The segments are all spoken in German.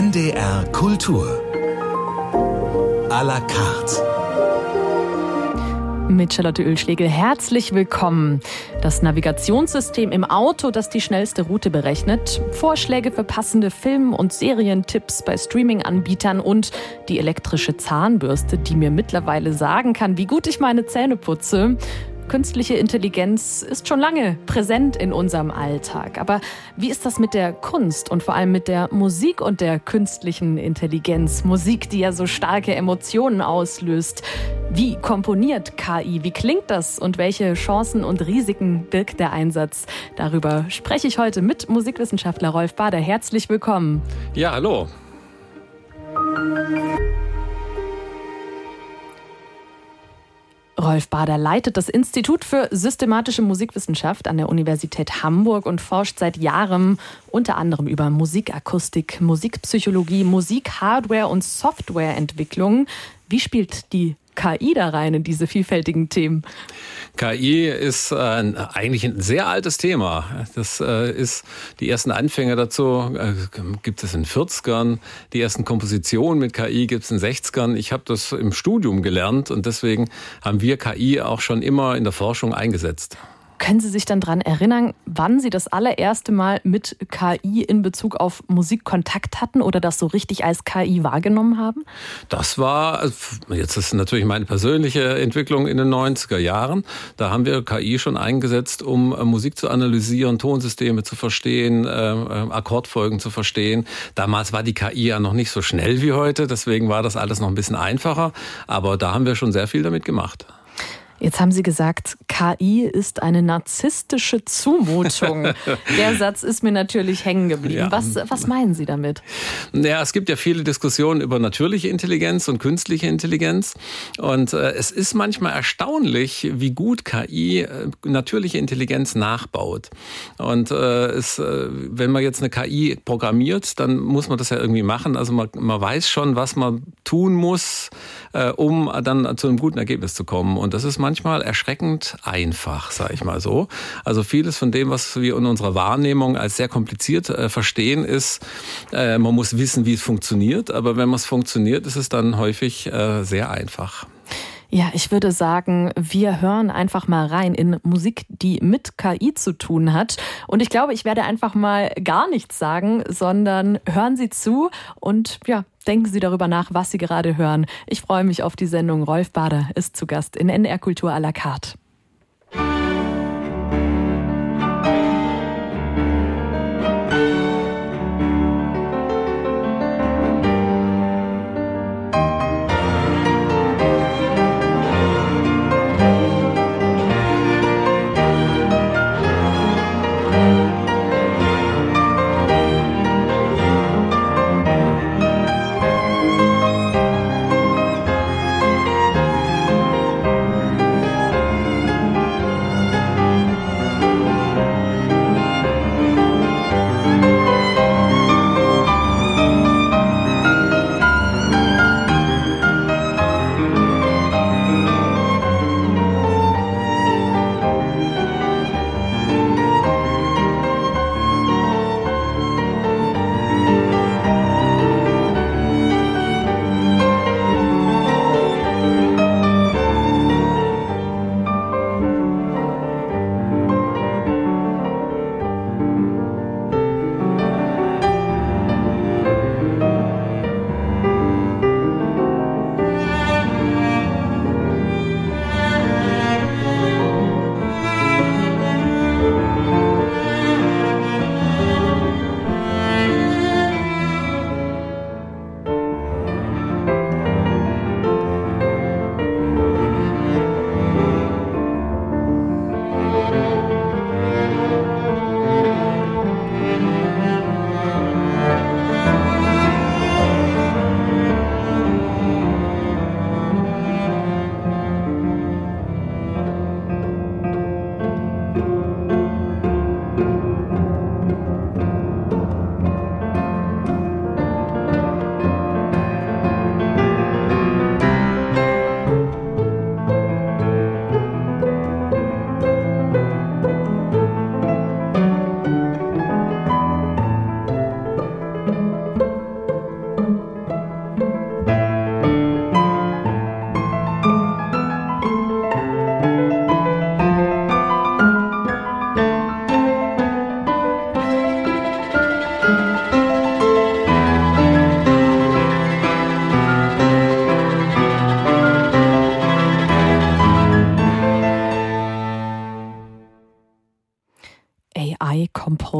NDR Kultur. À la carte. Mit Charlotte Ölschlegel herzlich willkommen. Das Navigationssystem im Auto, das die schnellste Route berechnet, Vorschläge für passende Film- und Serientipps bei Streaming-Anbietern und die elektrische Zahnbürste, die mir mittlerweile sagen kann, wie gut ich meine Zähne putze. Künstliche Intelligenz ist schon lange präsent in unserem Alltag. Aber wie ist das mit der Kunst und vor allem mit der Musik und der künstlichen Intelligenz? Musik, die ja so starke Emotionen auslöst. Wie komponiert KI? Wie klingt das? Und welche Chancen und Risiken birgt der Einsatz? Darüber spreche ich heute mit Musikwissenschaftler Rolf Bader. Herzlich willkommen. Ja, hallo. Rolf Bader leitet das Institut für systematische Musikwissenschaft an der Universität Hamburg und forscht seit Jahren unter anderem über Musikakustik, Musikpsychologie, Musikhardware und Softwareentwicklung. Wie spielt die KI da rein in diese vielfältigen Themen? KI ist äh, eigentlich ein sehr altes Thema. Das äh, ist die ersten Anfänge dazu äh, gibt es in 40ern, die ersten Kompositionen mit KI gibt es in 60ern. Ich habe das im Studium gelernt und deswegen haben wir KI auch schon immer in der Forschung eingesetzt. Können Sie sich dann daran erinnern, wann Sie das allererste Mal mit KI in Bezug auf Musik Kontakt hatten oder das so richtig als KI wahrgenommen haben? Das war, jetzt ist natürlich meine persönliche Entwicklung in den 90er Jahren. Da haben wir KI schon eingesetzt, um äh, Musik zu analysieren, Tonsysteme zu verstehen, äh, äh, Akkordfolgen zu verstehen. Damals war die KI ja noch nicht so schnell wie heute, deswegen war das alles noch ein bisschen einfacher. Aber da haben wir schon sehr viel damit gemacht. Jetzt haben Sie gesagt, KI ist eine narzisstische Zumutung. Der Satz ist mir natürlich hängen geblieben. Ja. Was, was meinen Sie damit? Ja, es gibt ja viele Diskussionen über natürliche Intelligenz und künstliche Intelligenz. Und äh, es ist manchmal erstaunlich, wie gut KI äh, natürliche Intelligenz nachbaut. Und äh, es, äh, wenn man jetzt eine KI programmiert, dann muss man das ja irgendwie machen. Also man, man weiß schon, was man tun muss, äh, um dann zu einem guten Ergebnis zu kommen. Und das ist manchmal manchmal erschreckend einfach, sage ich mal so. Also vieles von dem, was wir in unserer Wahrnehmung als sehr kompliziert äh, verstehen, ist, äh, man muss wissen, wie es funktioniert. Aber wenn es funktioniert, ist es dann häufig äh, sehr einfach. Ja, ich würde sagen, wir hören einfach mal rein in Musik, die mit KI zu tun hat. Und ich glaube, ich werde einfach mal gar nichts sagen, sondern hören Sie zu und ja, denken Sie darüber nach, was Sie gerade hören. Ich freue mich auf die Sendung. Rolf Bader ist zu Gast in NR Kultur à la carte.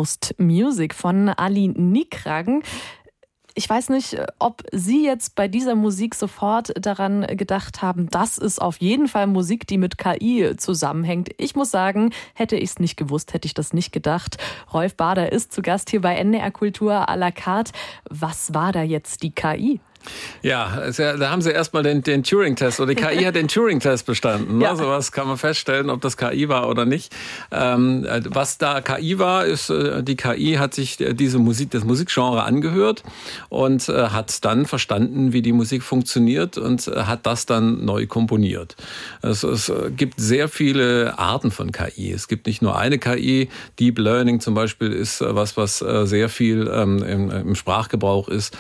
Post Music von Ali Nikragen. Ich weiß nicht, ob Sie jetzt bei dieser Musik sofort daran gedacht haben, das ist auf jeden Fall Musik, die mit KI zusammenhängt. Ich muss sagen, hätte ich es nicht gewusst, hätte ich das nicht gedacht. Rolf Bader ist zu Gast hier bei NDR Kultur à la carte. Was war da jetzt die KI? Ja, da haben sie erstmal den, den Turing-Test oder die KI hat den Turing-Test bestanden. Ne? Ja. So was kann man feststellen, ob das KI war oder nicht. Ähm, was da KI war, ist, äh, die KI hat sich diese Musik, das Musikgenre angehört und äh, hat dann verstanden, wie die Musik funktioniert und äh, hat das dann neu komponiert. Es, es gibt sehr viele Arten von KI. Es gibt nicht nur eine KI. Deep Learning zum Beispiel ist was, was sehr viel ähm, im, im Sprachgebrauch ist.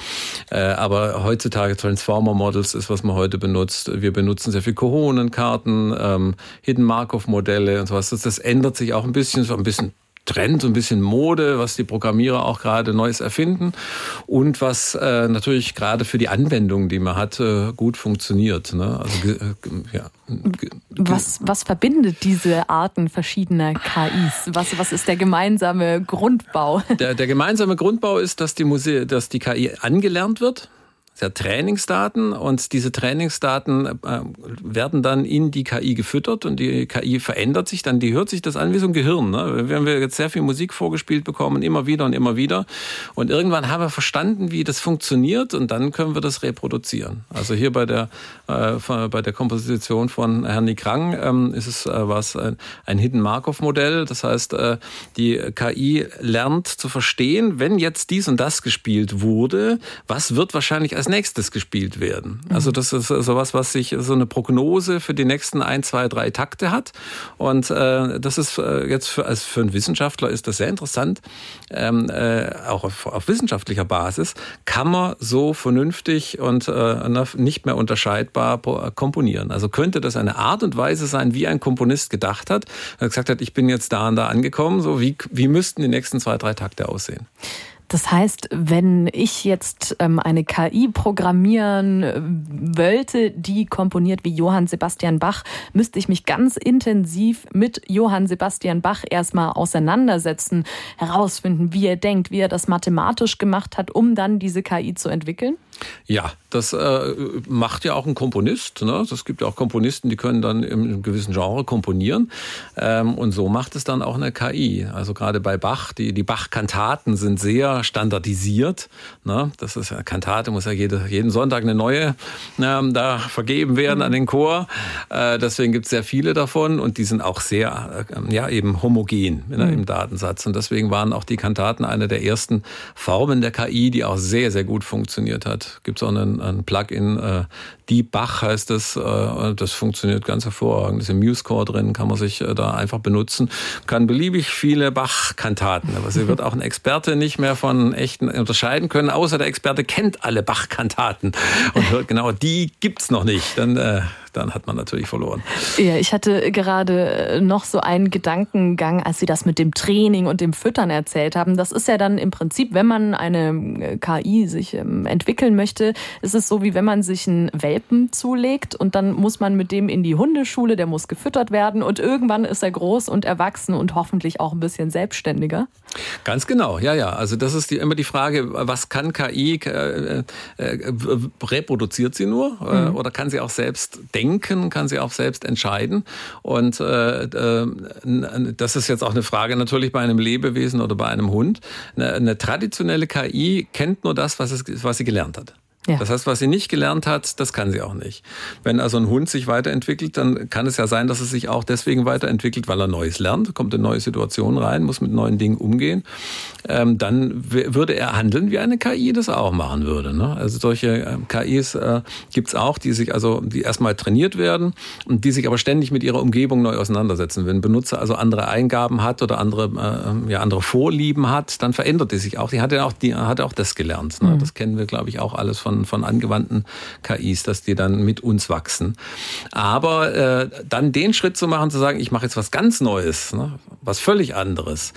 aber heutzutage Transformer Models ist, was man heute benutzt. Wir benutzen sehr viel Kohonenkarten, ähm, Hidden Markov Modelle und sowas. Das, das ändert sich auch ein bisschen, so ein bisschen Trend, so ein bisschen Mode, was die Programmierer auch gerade Neues erfinden und was äh, natürlich gerade für die Anwendungen, die man hat, äh, gut funktioniert. Ne? Also, äh, ja. Was, was verbindet diese Arten verschiedener KIs? Was, was ist der gemeinsame Grundbau? Der, der gemeinsame Grundbau ist, dass die, Muse dass die KI angelernt wird der Trainingsdaten und diese Trainingsdaten äh, werden dann in die KI gefüttert und die KI verändert sich dann, die hört sich das an wie so ein Gehirn. Ne? Wir haben jetzt sehr viel Musik vorgespielt bekommen, immer wieder und immer wieder und irgendwann haben wir verstanden, wie das funktioniert und dann können wir das reproduzieren. Also hier bei der, äh, bei der Komposition von Herrn Nikrang ähm, ist es äh, was ein, ein Hidden Markov Modell, das heißt, äh, die KI lernt zu verstehen, wenn jetzt dies und das gespielt wurde, was wird wahrscheinlich als nächstes gespielt werden. Also das ist sowas, was sich so eine Prognose für die nächsten ein, zwei, drei Takte hat. Und äh, das ist äh, jetzt für, also für einen Wissenschaftler ist das sehr interessant. Ähm, äh, auch auf, auf wissenschaftlicher Basis kann man so vernünftig und äh, nicht mehr unterscheidbar komponieren. Also könnte das eine Art und Weise sein, wie ein Komponist gedacht hat, er gesagt hat, ich bin jetzt da und da angekommen, so wie, wie müssten die nächsten zwei, drei Takte aussehen. Das heißt, wenn ich jetzt ähm, eine KI programmieren äh, wollte, die komponiert wie Johann Sebastian Bach, müsste ich mich ganz intensiv mit Johann Sebastian Bach erstmal auseinandersetzen, herausfinden, wie er denkt, wie er das mathematisch gemacht hat, um dann diese KI zu entwickeln? Ja, das äh, macht ja auch ein Komponist. Ne? Es gibt ja auch Komponisten, die können dann im gewissen Genre komponieren. Ähm, und so macht es dann auch eine KI. Also gerade bei Bach, die, die Bach-Kantaten sind sehr standardisiert. Ne? Das ist ja, Kantate muss ja jede, jeden Sonntag eine neue ähm, da vergeben werden an den Chor. Äh, deswegen gibt es sehr viele davon und die sind auch sehr, äh, ja, eben homogen ne, mhm. im Datensatz. Und deswegen waren auch die Kantaten eine der ersten Formen der KI, die auch sehr, sehr gut funktioniert hat. Gibt es auch einen, einen Plugin, Deep Bach heißt das. Äh, das funktioniert ganz hervorragend. Das ist im MuseCore drin, kann man sich äh, da einfach benutzen. Kann beliebig viele Bach-Kantaten. Aber sie wird auch ein Experte nicht mehr von echten unterscheiden können, außer der Experte kennt alle Bach-Kantaten und hört genau, die gibt's noch nicht. Dann äh, dann hat man natürlich verloren. Ja, ich hatte gerade äh, noch so einen Gedankengang, als Sie das mit dem Training und dem Füttern erzählt haben. Das ist ja dann im Prinzip, wenn man eine äh, KI sich ähm, entwickeln möchte, ist es so, wie wenn man sich einen Welpen zulegt und dann muss man mit dem in die Hundeschule, der muss gefüttert werden und irgendwann ist er groß und erwachsen und hoffentlich auch ein bisschen selbstständiger. Ganz genau, ja, ja. Also das ist die, immer die Frage, was kann KI? Äh, äh, reproduziert sie nur äh, mhm. oder kann sie auch selbst denken? denken, kann sie auch selbst entscheiden. Und äh, äh, das ist jetzt auch eine Frage natürlich bei einem Lebewesen oder bei einem Hund. Eine, eine traditionelle KI kennt nur das, was, es, was sie gelernt hat. Ja. Das heißt, was sie nicht gelernt hat, das kann sie auch nicht. Wenn also ein Hund sich weiterentwickelt, dann kann es ja sein, dass es sich auch deswegen weiterentwicklt, weil er Neues lernt, kommt in neue Situationen rein, muss mit neuen Dingen umgehen. Ähm, dann würde er handeln, wie eine KI das auch machen würde. Ne? Also solche ähm, KIs äh, gibt's auch, die sich also, die erstmal trainiert werden und die sich aber ständig mit ihrer Umgebung neu auseinandersetzen. Wenn ein Benutzer also andere Eingaben hat oder andere, äh, ja, andere Vorlieben hat, dann verändert die sich auch. Die hat ja auch, die hat auch das gelernt. Ne? Mhm. Das kennen wir, glaube ich, auch alles von von, von angewandten KIs, dass die dann mit uns wachsen. Aber äh, dann den Schritt zu machen, zu sagen, ich mache jetzt was ganz Neues, ne, was völlig anderes,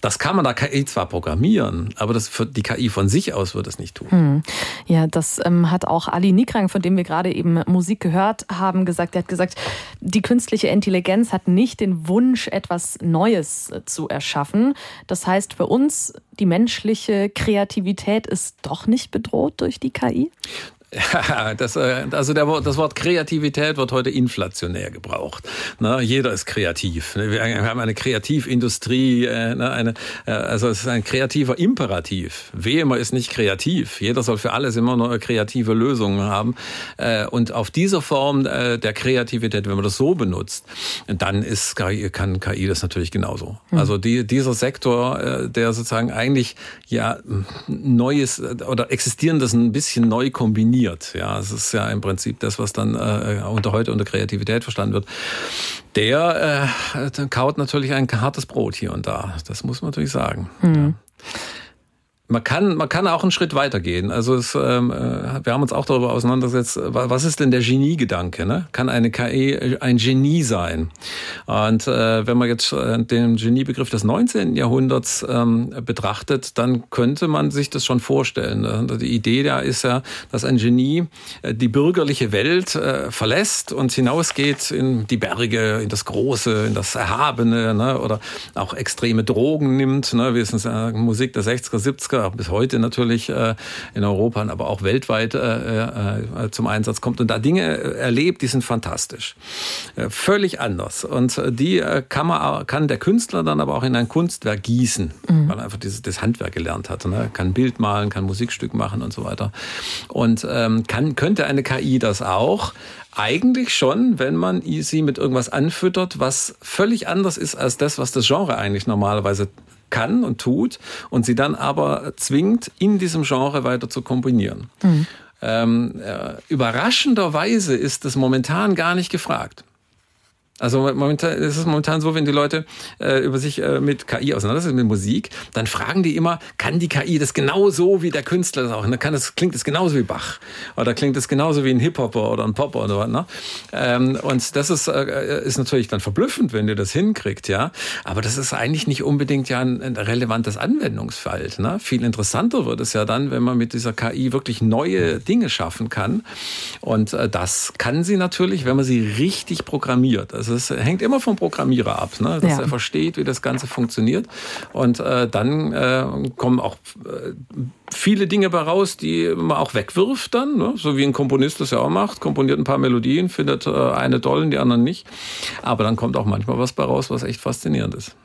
das kann man da KI zwar programmieren, aber das für die KI von sich aus wird es nicht tun. Hm. Ja, das ähm, hat auch Ali Nikrang, von dem wir gerade eben Musik gehört haben, gesagt. Er hat gesagt, die künstliche Intelligenz hat nicht den Wunsch, etwas Neues äh, zu erschaffen. Das heißt, für uns, die menschliche Kreativität ist doch nicht bedroht durch die KI? KI? Ja, das, äh, also der, das Wort Kreativität wird heute inflationär gebraucht. Ne? Jeder ist kreativ. Wir haben eine Kreativindustrie, äh, ne? eine, äh, also es ist ein kreativer Imperativ. Man ist nicht kreativ. Jeder soll für alles immer nur kreative Lösungen haben. Und auf dieser Form der Kreativität, wenn man das so benutzt, dann ist KI, kann KI das natürlich genauso. Hm. Also die, dieser Sektor, der sozusagen eigentlich ja Neues oder Existierendes ein bisschen neu kombiniert, definiert. Ja, es ist ja im Prinzip das, was dann äh, unter heute unter Kreativität verstanden wird. Der äh, kaut natürlich ein hartes Brot hier und da. Das muss man natürlich sagen. Mhm. Ja. Man kann, man kann auch einen Schritt weitergehen. Also es, ähm, äh, wir haben uns auch darüber auseinandergesetzt, was ist denn der Geniegedanke? Ne? Kann eine KI ein Genie sein? Und äh, wenn man jetzt äh, den Geniebegriff des 19. Jahrhunderts ähm, betrachtet, dann könnte man sich das schon vorstellen. Ne? Die Idee da ist ja, dass ein Genie äh, die bürgerliche Welt äh, verlässt und hinausgeht in die Berge, in das Große, in das Erhabene ne? oder auch extreme Drogen nimmt, ne? wie es in der Musik der 60er, 70er auch bis heute natürlich äh, in Europa, aber auch weltweit äh, äh, zum Einsatz kommt und da Dinge erlebt, die sind fantastisch. Völlig anders. Und die kann, man, kann der Künstler dann aber auch in ein Kunstwerk gießen, mhm. weil er einfach dieses, das Handwerk gelernt hat. Ne? Kann Bild malen, kann Musikstück machen und so weiter. Und ähm, kann, könnte eine KI das auch? Eigentlich schon, wenn man sie mit irgendwas anfüttert, was völlig anders ist als das, was das Genre eigentlich normalerweise kann und tut und sie dann aber zwingt, in diesem Genre weiter zu kombinieren. Mhm. Ähm, äh, überraschenderweise ist es momentan gar nicht gefragt. Also momentan es ist es momentan so, wenn die Leute äh, über sich äh, mit KI auseinandersetzen, mit Musik, dann fragen die immer, kann die KI das genauso wie der Künstler das auch? Dann kann das, klingt das genauso wie Bach oder klingt das genauso wie ein Hip-Hopper oder ein Popper oder was. Ne? Ähm, und das ist, äh, ist natürlich dann verblüffend, wenn ihr das hinkriegt, ja. Aber das ist eigentlich nicht unbedingt ja ein, ein relevantes Anwendungsfeld. Ne? Viel interessanter wird es ja dann, wenn man mit dieser KI wirklich neue Dinge schaffen kann. Und äh, das kann sie natürlich, wenn man sie richtig programmiert. Also also es hängt immer vom Programmierer ab, ne? dass ja. er versteht, wie das Ganze funktioniert. Und äh, dann äh, kommen auch äh, viele Dinge bei raus, die man auch wegwirft dann, ne? so wie ein Komponist das ja auch macht, komponiert ein paar Melodien, findet äh, eine dollen, die anderen nicht. Aber dann kommt auch manchmal was bei raus, was echt faszinierend ist.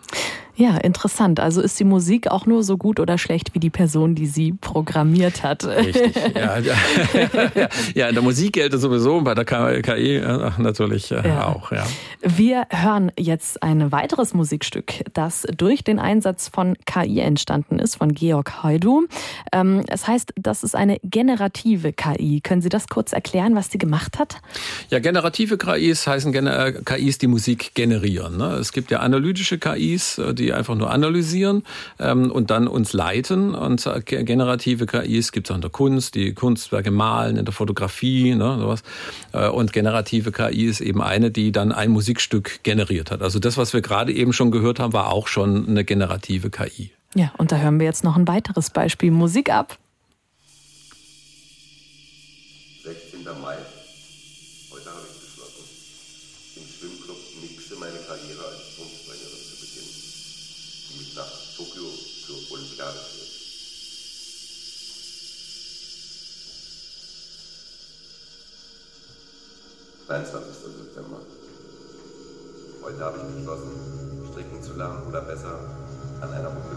Ja, interessant. Also ist die Musik auch nur so gut oder schlecht wie die Person, die sie programmiert hat? Richtig. Ja, ja. ja in der Musik gilt es sowieso, bei der KI natürlich äh, ja. auch. Ja. Wir hören jetzt ein weiteres Musikstück, das durch den Einsatz von KI entstanden ist, von Georg Heudu. Ähm, es heißt, das ist eine generative KI. Können Sie das kurz erklären, was die gemacht hat? Ja, generative KIs heißen äh, KIs, die Musik generieren. Ne? Es gibt ja analytische KIs, äh, die einfach nur analysieren ähm, und dann uns leiten. Und äh, generative KIs gibt es auch in der Kunst, die Kunstwerke malen, in der Fotografie, ne, sowas. Und generative KI ist eben eine, die dann ein Musikstück generiert hat. Also das, was wir gerade eben schon gehört haben, war auch schon eine generative KI. Ja, und da hören wir jetzt noch ein weiteres Beispiel. Musik ab. 23. September. Heute habe ich beschlossen, stricken zu lernen oder besser an einer Runde.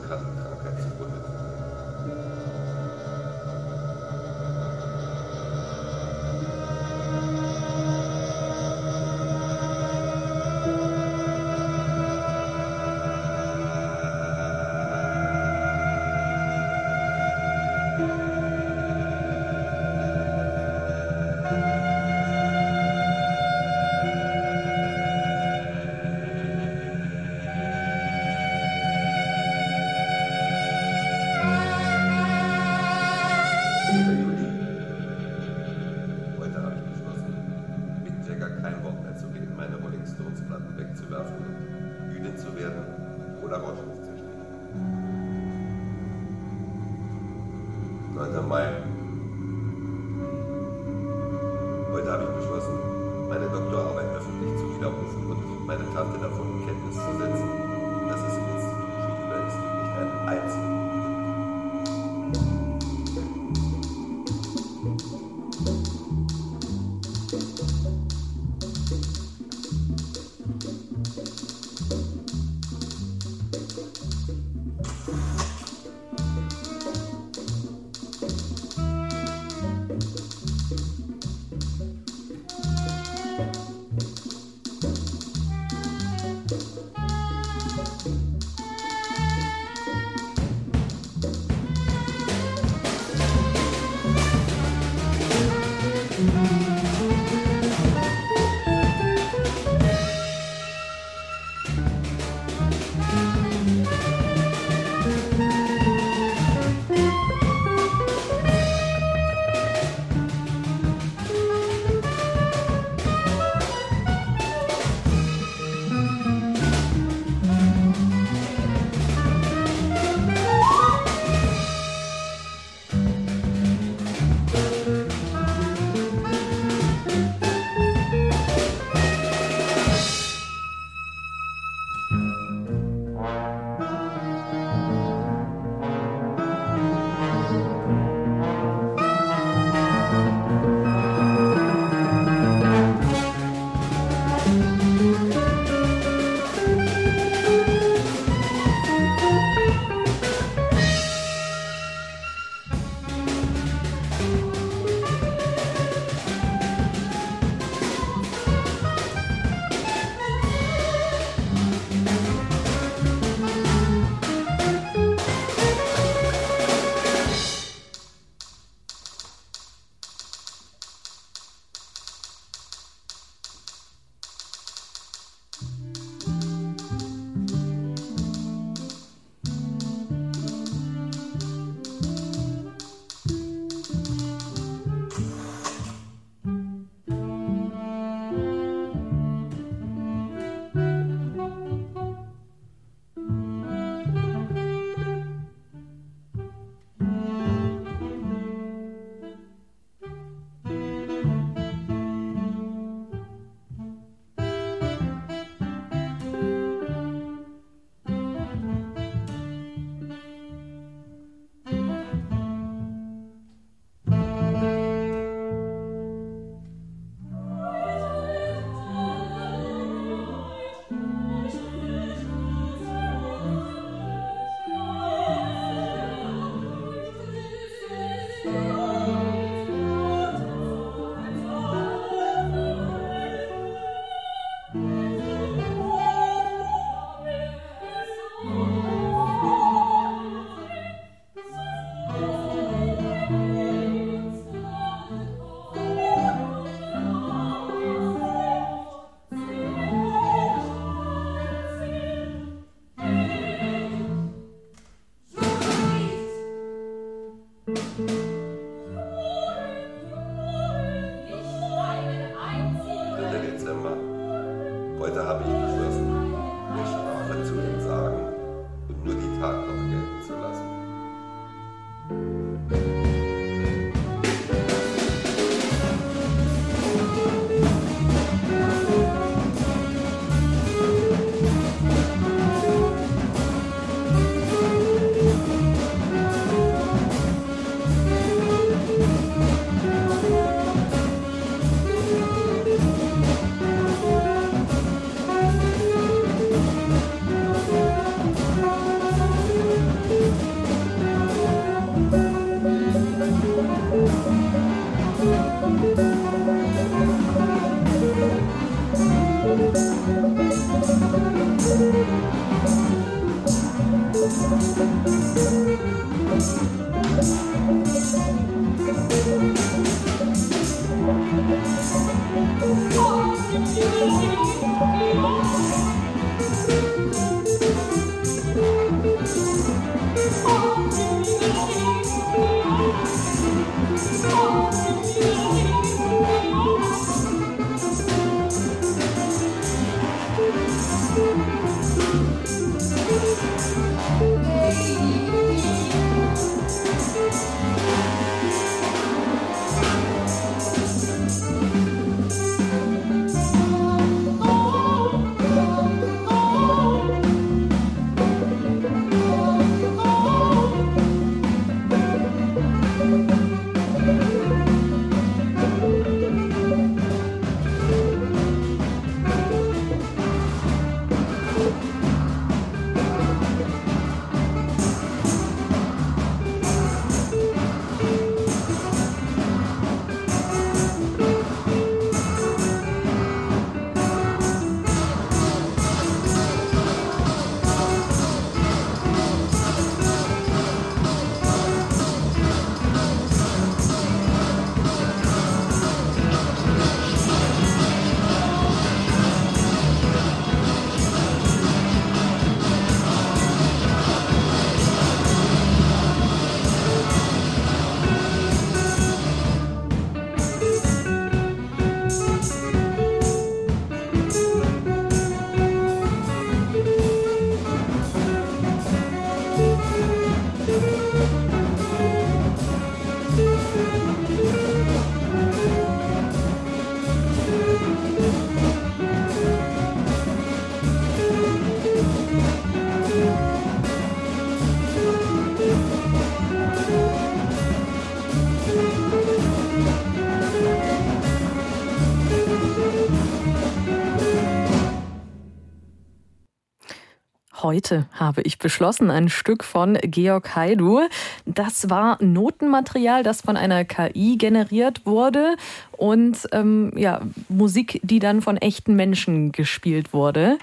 Heute habe ich beschlossen, ein Stück von Georg Haidu. Das war Notenmaterial, das von einer KI generiert wurde und ähm, ja, Musik, die dann von echten Menschen gespielt wurde.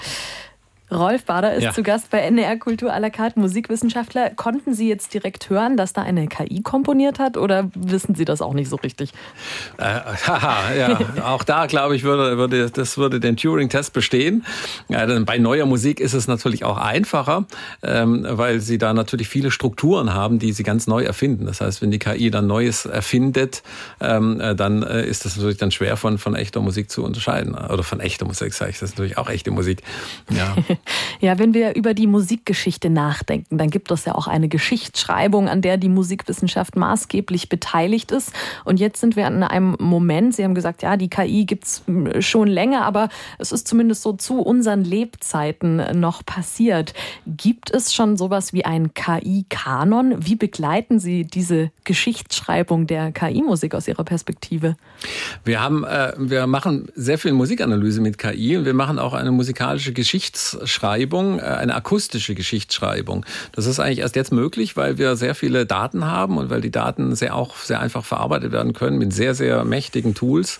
Rolf Bader ist ja. zu Gast bei NDR Kultur à la carte, Musikwissenschaftler. Konnten Sie jetzt direkt hören, dass da eine KI komponiert hat oder wissen Sie das auch nicht so richtig? Äh, haha, ja, auch da glaube ich, würde, würde, das würde den Turing-Test bestehen. Ja, denn bei neuer Musik ist es natürlich auch einfacher, ähm, weil Sie da natürlich viele Strukturen haben, die Sie ganz neu erfinden. Das heißt, wenn die KI dann Neues erfindet, ähm, äh, dann äh, ist das natürlich dann schwer von, von echter Musik zu unterscheiden. Oder von echter Musik sage ich, das ist natürlich auch echte Musik. Ja. Ja, wenn wir über die Musikgeschichte nachdenken, dann gibt es ja auch eine Geschichtsschreibung, an der die Musikwissenschaft maßgeblich beteiligt ist. Und jetzt sind wir an einem Moment, Sie haben gesagt, ja, die KI gibt es hm, schon länger, aber es ist zumindest so zu unseren Lebzeiten noch passiert. Gibt es schon sowas wie ein KI-Kanon? Wie begleiten Sie diese Geschichtsschreibung der KI-Musik aus Ihrer Perspektive? Wir haben, äh, wir machen sehr viel Musikanalyse mit KI und wir machen auch eine musikalische Geschichts Geschichtsschreibung, äh, eine akustische Geschichtsschreibung. Das ist eigentlich erst jetzt möglich, weil wir sehr viele Daten haben und weil die Daten sehr auch sehr einfach verarbeitet werden können mit sehr, sehr mächtigen Tools.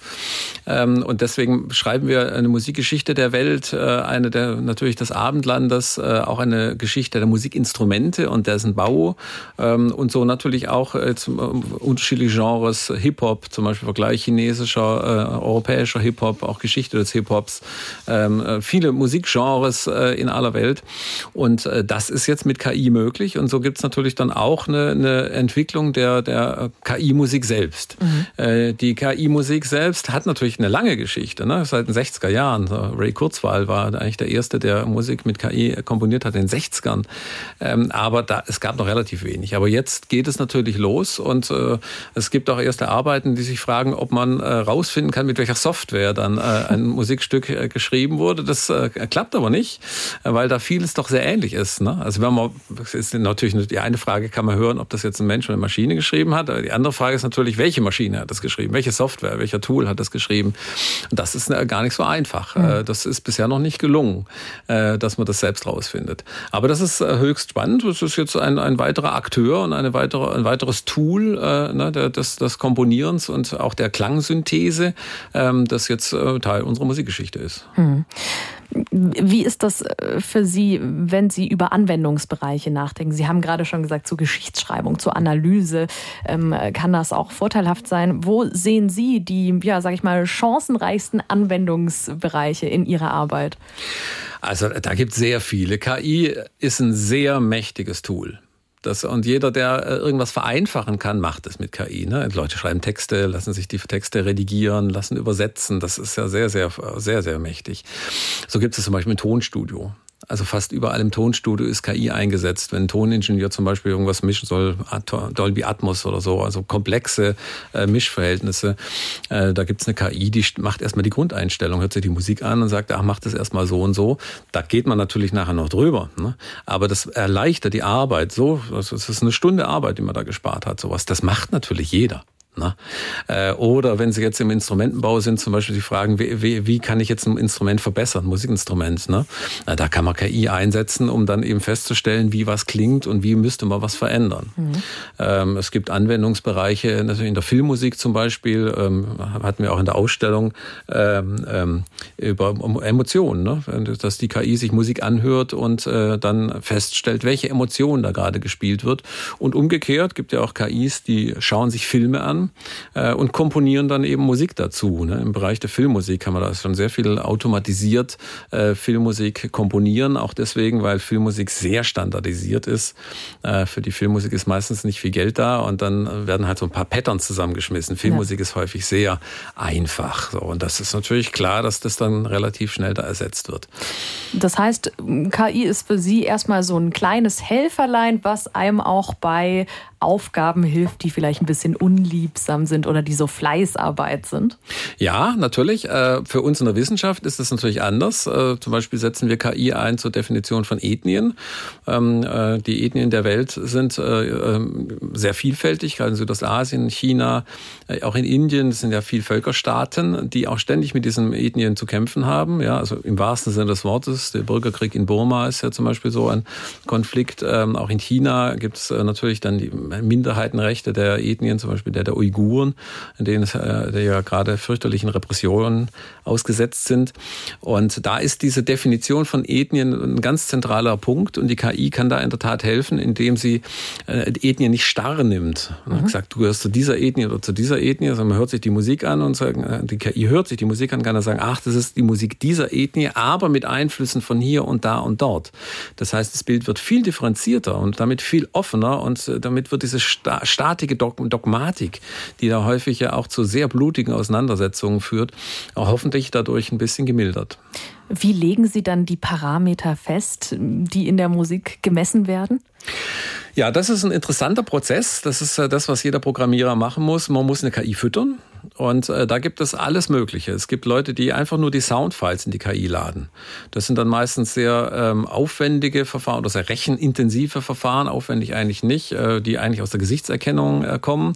Ähm, und deswegen schreiben wir eine Musikgeschichte der Welt, äh, eine der natürlich des Abendlandes, äh, auch eine Geschichte der Musikinstrumente und dessen Bau ähm, und so natürlich auch unterschiedliche Genres, Hip-Hop, zum Beispiel Vergleich chinesischer, europäischer Hip-Hop, auch Geschichte des Hip-Hops, ähm, viele Musikgenres äh, in aller Welt. Und äh, das ist jetzt mit KI möglich. Und so gibt es natürlich dann auch eine, eine Entwicklung der, der KI-Musik selbst. Mhm. Äh, die KI-Musik selbst hat natürlich eine lange Geschichte, ne? seit den 60er Jahren. Ray Kurzweil war eigentlich der Erste, der Musik mit KI komponiert hat in den 60ern. Ähm, aber da, es gab noch relativ wenig. Aber jetzt geht es natürlich los und äh, es gibt auch erste Arbeiten, die sich fragen, ob man äh, rausfinden kann, mit welcher Software dann äh, ein Musikstück äh, geschrieben wurde. Das äh, klappt aber nicht, weil da vieles doch sehr ähnlich ist. Ne? Also wenn man, ist natürlich die eine Frage, kann man hören, ob das jetzt ein Mensch oder eine Maschine geschrieben hat. Die andere Frage ist natürlich, welche Maschine hat das geschrieben? Welche Software, welcher Tool hat das geschrieben? Und das ist äh, gar nicht so einfach. Mhm. Das ist bisher noch nicht gelungen, äh, dass man das selbst rausfindet. Aber das ist höchst spannend. Das ist jetzt ein, ein weiterer Akteur und eine weitere, ein weiteres Tool ne, des, des Komponierens und auch der Klangsynthese, ähm, das jetzt Teil unserer Musikgeschichte ist. Mhm. Wie ist das äh, für Sie, wenn Sie über Anwendungsbereiche nachdenken? Sie haben gerade schon gesagt, zur Geschichtsschreibung, zur Analyse ähm, kann das auch vorteilhaft sein. Wo sehen Sie die, ja, sag ich mal, chancenreichsten Anwendungsbereiche in Ihrer Arbeit? Also da gibt es sehr viele. KI ist ein sehr mächtiges Tool. Das, und jeder, der äh, irgendwas vereinfachen kann, macht es mit KI. Ne? Leute schreiben Texte, lassen sich die Texte redigieren, lassen übersetzen. Das ist ja sehr, sehr, sehr, sehr mächtig. So gibt es zum Beispiel ein Tonstudio. Also fast überall im Tonstudio ist KI eingesetzt. Wenn ein Toningenieur zum Beispiel irgendwas mischen soll, Dolby Atmos oder so, also komplexe äh, Mischverhältnisse, äh, da gibt's eine KI, die macht erstmal die Grundeinstellung, hört sich die Musik an und sagt, ach, mach das erstmal so und so. Da geht man natürlich nachher noch drüber. Ne? Aber das erleichtert die Arbeit so. Das ist eine Stunde Arbeit, die man da gespart hat. Sowas. Das macht natürlich jeder. Ne? Äh, oder wenn Sie jetzt im Instrumentenbau sind, zum Beispiel die Fragen, wie, wie, wie kann ich jetzt ein Instrument verbessern, Musikinstrument? Ne? Da kann man KI einsetzen, um dann eben festzustellen, wie was klingt und wie müsste man was verändern. Mhm. Ähm, es gibt Anwendungsbereiche, natürlich in der Filmmusik zum Beispiel, ähm, hatten wir auch in der Ausstellung ähm, über Emotionen, ne? dass die KI sich Musik anhört und äh, dann feststellt, welche Emotion da gerade gespielt wird. Und umgekehrt gibt ja auch KIs, die schauen sich Filme an äh, und komponieren dann eben Musik dazu. Ne? Im Bereich der Filmmusik kann man da schon sehr viel automatisiert äh, Filmmusik komponieren, auch deswegen, weil Filmmusik sehr standardisiert ist. Äh, für die Filmmusik ist meistens nicht viel Geld da und dann werden halt so ein paar Patterns zusammengeschmissen. Filmmusik ja. ist häufig sehr einfach. So, und das ist natürlich klar, dass das dann relativ schnell da ersetzt wird. Das heißt, KI ist für Sie erstmal so ein kleines Helferlein, was einem auch bei Aufgaben hilft, die vielleicht ein bisschen unliebsam sind oder die so Fleißarbeit sind? Ja, natürlich. Äh, für uns in der Wissenschaft ist es natürlich anders. Äh, zum Beispiel setzen wir KI ein zur Definition von Ethnien. Ähm, äh, die Ethnien der Welt sind ähm, sehr vielfältig, gerade in Südostasien, China, auch in Indien. Das sind ja viel Völkerstaaten, die auch ständig mit diesen Ethnien zu kämpfen haben. Ja, also im wahrsten Sinne des Wortes. Der Bürgerkrieg in Burma ist ja zum Beispiel so ein Konflikt. Ähm, auch in China gibt es natürlich dann die Minderheitenrechte der Ethnien, zum Beispiel der der Uiguren, in denen es ja gerade fürchterlichen Repressionen ausgesetzt sind. Und da ist diese Definition von Ethnien ein ganz zentraler Punkt und die KI kann da in der Tat helfen, indem sie äh, Ethnien nicht starr nimmt. Man mhm. gesagt, du gehörst zu dieser Ethnie oder zu dieser Ethnie, also man hört sich die Musik an und sagt, äh, die KI hört sich die Musik an, kann er sagen, ach, das ist die Musik dieser Ethnie, aber mit Einflüssen von hier und da und dort. Das heißt, das Bild wird viel differenzierter und damit viel offener und äh, damit wird diese statige Dogmatik, die da häufig ja auch zu sehr blutigen Auseinandersetzungen führt, hoffentlich dadurch ein bisschen gemildert. Wie legen Sie dann die Parameter fest, die in der Musik gemessen werden? Ja, das ist ein interessanter Prozess. Das ist äh, das, was jeder Programmierer machen muss. Man muss eine KI füttern. Und äh, da gibt es alles Mögliche. Es gibt Leute, die einfach nur die Soundfiles in die KI laden. Das sind dann meistens sehr ähm, aufwendige Verfahren oder sehr rechenintensive Verfahren, aufwendig eigentlich nicht, äh, die eigentlich aus der Gesichtserkennung äh, kommen,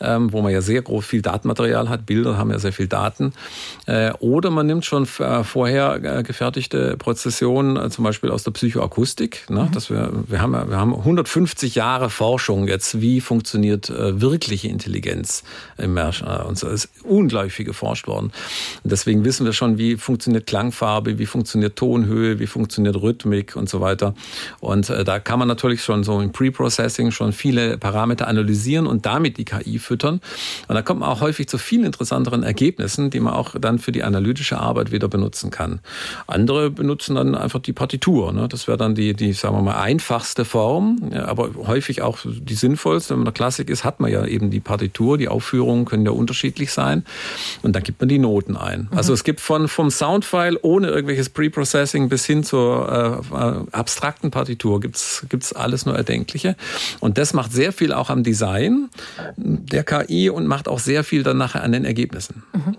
ähm, wo man ja sehr groß viel Datenmaterial hat. Bilder haben ja sehr viel Daten. Äh, oder man nimmt schon vorher äh, gefertigte Prozessionen, äh, zum Beispiel aus der Psychoakustik. Ne? Mhm. Dass wir, wir, haben, wir haben 150 Jahre Forschung jetzt, wie funktioniert äh, wirkliche Intelligenz im. Äh, und so ist unglaublich viel geforscht worden. Und deswegen wissen wir schon, wie funktioniert Klangfarbe, wie funktioniert Tonhöhe, wie funktioniert Rhythmik und so weiter. Und da kann man natürlich schon so im Pre-Processing schon viele Parameter analysieren und damit die KI füttern. Und da kommt man auch häufig zu viel interessanteren Ergebnissen, die man auch dann für die analytische Arbeit wieder benutzen kann. Andere benutzen dann einfach die Partitur. Ne? Das wäre dann die, die, sagen wir mal, einfachste Form, ja, aber häufig auch die sinnvollste. Wenn man in der Klassik ist, hat man ja eben die Partitur. Die Aufführungen können ja unterschiedlich sein. Und dann gibt man die Noten ein. Mhm. Also es gibt von, vom Soundfile ohne irgendwelches Pre-Processing bis hin zur äh, äh abstrakten Partitur gibt's gibt's alles nur Erdenkliche. Und das macht sehr viel auch am Design der KI und macht auch sehr viel dann nachher an den Ergebnissen. Mhm.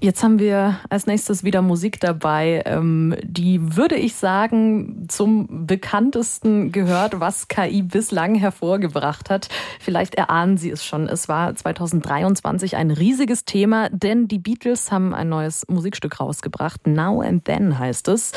Jetzt haben wir als nächstes wieder Musik dabei, ähm, die würde ich sagen zum bekanntesten gehört, was KI bislang hervorgebracht hat. Vielleicht erahnen Sie es schon. Es war 2023 ein riesiges Thema, denn die Beatles haben ein neues Musikstück rausgebracht. Now and Then heißt es.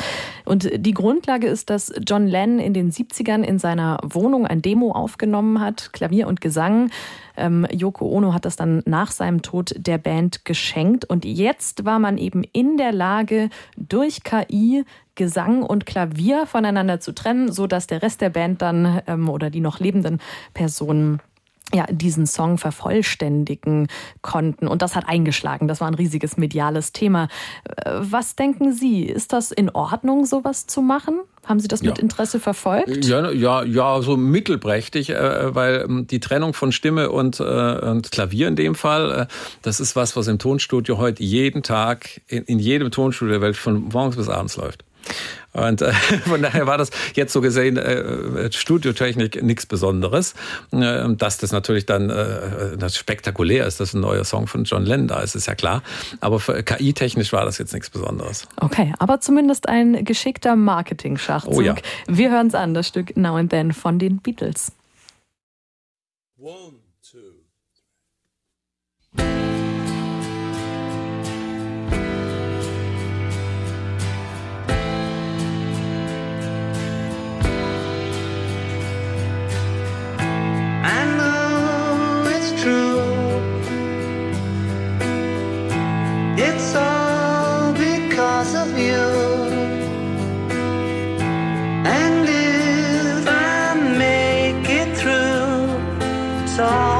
Und die Grundlage ist, dass John Lennon in den 70ern in seiner Wohnung ein Demo aufgenommen hat, Klavier und Gesang. Ähm, Yoko Ono hat das dann nach seinem Tod der Band geschenkt. Und jetzt war man eben in der Lage, durch KI Gesang und Klavier voneinander zu trennen, so dass der Rest der Band dann ähm, oder die noch lebenden Personen ja, diesen Song vervollständigen konnten. Und das hat eingeschlagen. Das war ein riesiges mediales Thema. Äh, was denken Sie? Ist das in Ordnung, sowas zu machen? Haben Sie das ja. mit Interesse verfolgt? Ja, ja, ja, so mittelprächtig, äh, weil ähm, die Trennung von Stimme und, äh, und Klavier in dem Fall, das ist was, was im Tonstudio heute jeden Tag in, in jedem Tonstudio der Welt von morgens bis abends läuft. Und äh, von daher war das jetzt so gesehen äh, Studiotechnik nichts Besonderes. Äh, dass das natürlich dann äh, das spektakulär ist, dass ein neuer Song von John Lennon da ist, ist ja klar. Aber KI-technisch war das jetzt nichts Besonderes. Okay, aber zumindest ein geschickter Marketing-Schachzug. Oh ja. Wir hören es an, das Stück Now and Then von den Beatles. One, because of you. And if I make it through, it's all.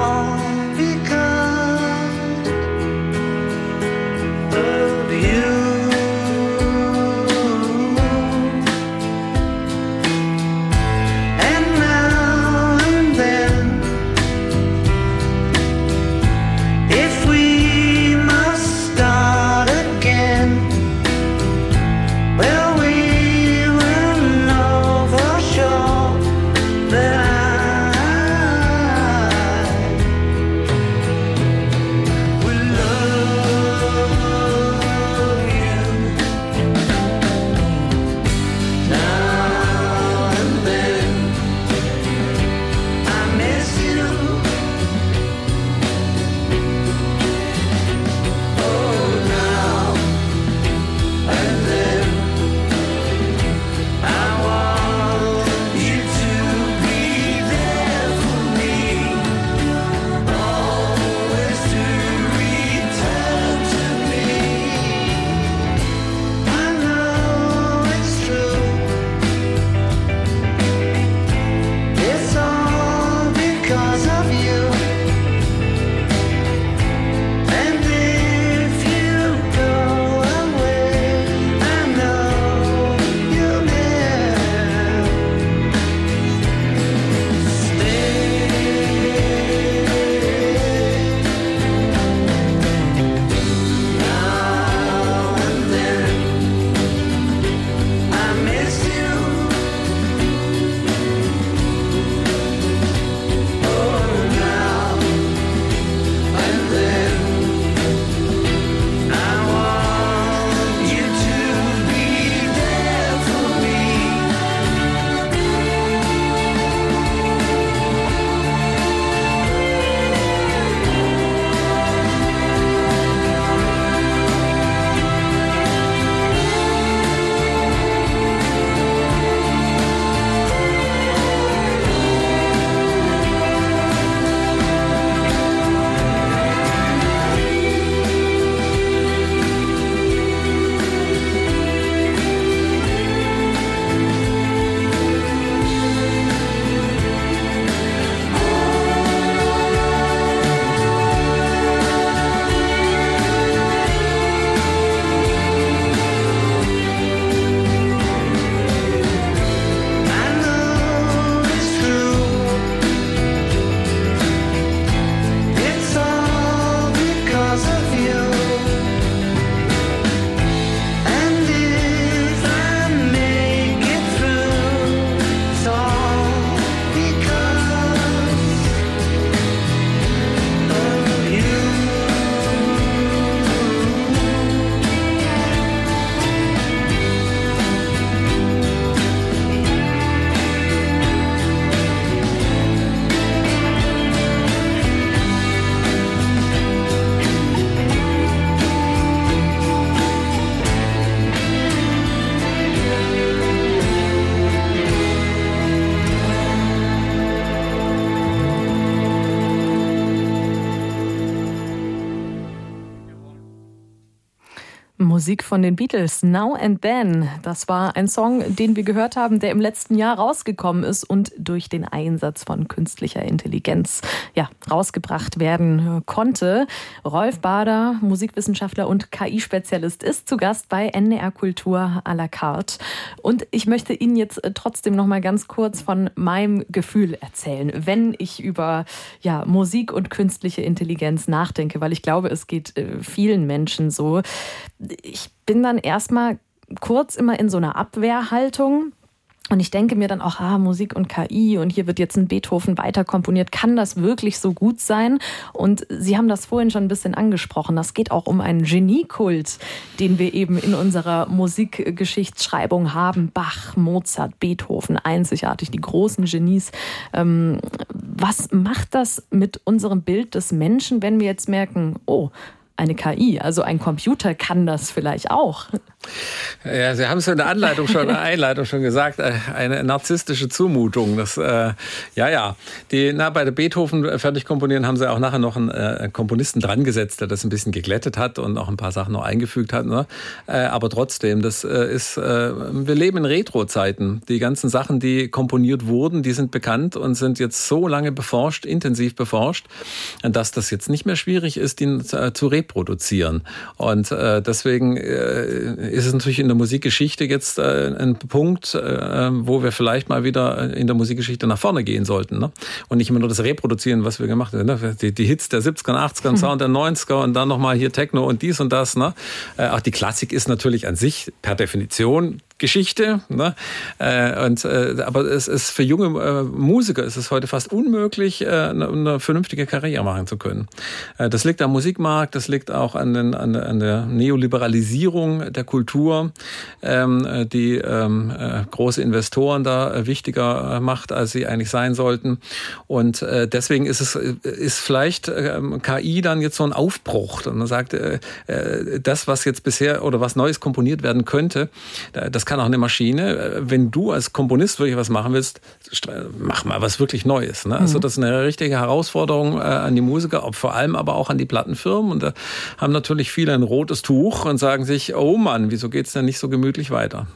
Musik von den Beatles, Now and Then. Das war ein Song, den wir gehört haben, der im letzten Jahr rausgekommen ist und durch den Einsatz von künstlicher Intelligenz ja, rausgebracht werden konnte. Rolf Bader, Musikwissenschaftler und KI-Spezialist, ist zu Gast bei NDR Kultur à la carte. Und ich möchte Ihnen jetzt trotzdem noch mal ganz kurz von meinem Gefühl erzählen, wenn ich über ja, Musik und künstliche Intelligenz nachdenke, weil ich glaube, es geht äh, vielen Menschen so ich bin dann erstmal kurz immer in so einer Abwehrhaltung. Und ich denke mir dann auch, ah, Musik und KI und hier wird jetzt ein Beethoven weiter komponiert. Kann das wirklich so gut sein? Und Sie haben das vorhin schon ein bisschen angesprochen. Das geht auch um einen Geniekult, den wir eben in unserer Musikgeschichtsschreibung haben. Bach, Mozart, Beethoven, einzigartig, die großen Genies. Ähm, was macht das mit unserem Bild des Menschen, wenn wir jetzt merken, oh, eine KI, also ein Computer kann das vielleicht auch. Ja, Sie haben es in der Anleitung schon, Einleitung schon gesagt, äh, eine narzisstische Zumutung. Das, äh, ja, ja. Die, na, bei der Beethoven fertig komponieren haben sie auch nachher noch einen äh, Komponisten dran gesetzt, der das ein bisschen geglättet hat und auch ein paar Sachen noch eingefügt hat. Ne? Äh, aber trotzdem, das äh, ist, äh, wir leben in Retro-Zeiten. Die ganzen Sachen, die komponiert wurden, die sind bekannt und sind jetzt so lange beforscht, intensiv beforscht, dass das jetzt nicht mehr schwierig ist, die zu reproduzieren. Und deswegen äh, ist es natürlich in der Musikgeschichte jetzt äh, ein Punkt, äh, wo wir vielleicht mal wieder in der Musikgeschichte nach vorne gehen sollten. Ne? Und nicht immer nur das Reproduzieren, was wir gemacht haben. Ne? Die, die Hits der 70er, 80er, mhm. Sound der 90er und dann nochmal hier Techno und dies und das. Ne? Äh, auch die Klassik ist natürlich an sich per Definition Geschichte. Ne? Äh, und, äh, aber es ist für junge äh, Musiker ist es heute fast unmöglich, äh, eine, eine vernünftige Karriere machen zu können. Äh, das liegt am Musikmarkt, das liegt auch an, den, an, an der Neoliberalisierung der Kultur, ähm, äh, die ähm, äh, große Investoren da äh, wichtiger äh, macht, als sie eigentlich sein sollten. Und äh, deswegen ist es ist vielleicht äh, KI dann jetzt so ein Aufbruch. Und man sagt, äh, äh, das, was jetzt bisher oder was Neues komponiert werden könnte, das kann auch eine Maschine. Wenn du als Komponist wirklich was machen willst, mach mal was wirklich Neues. Ne? Also mhm. das ist eine richtige Herausforderung äh, an die Musiker, vor allem aber auch an die Plattenfirmen. Und da haben natürlich viele ein rotes Tuch und sagen sich, oh Mann, wieso geht's denn nicht so gemütlich weiter?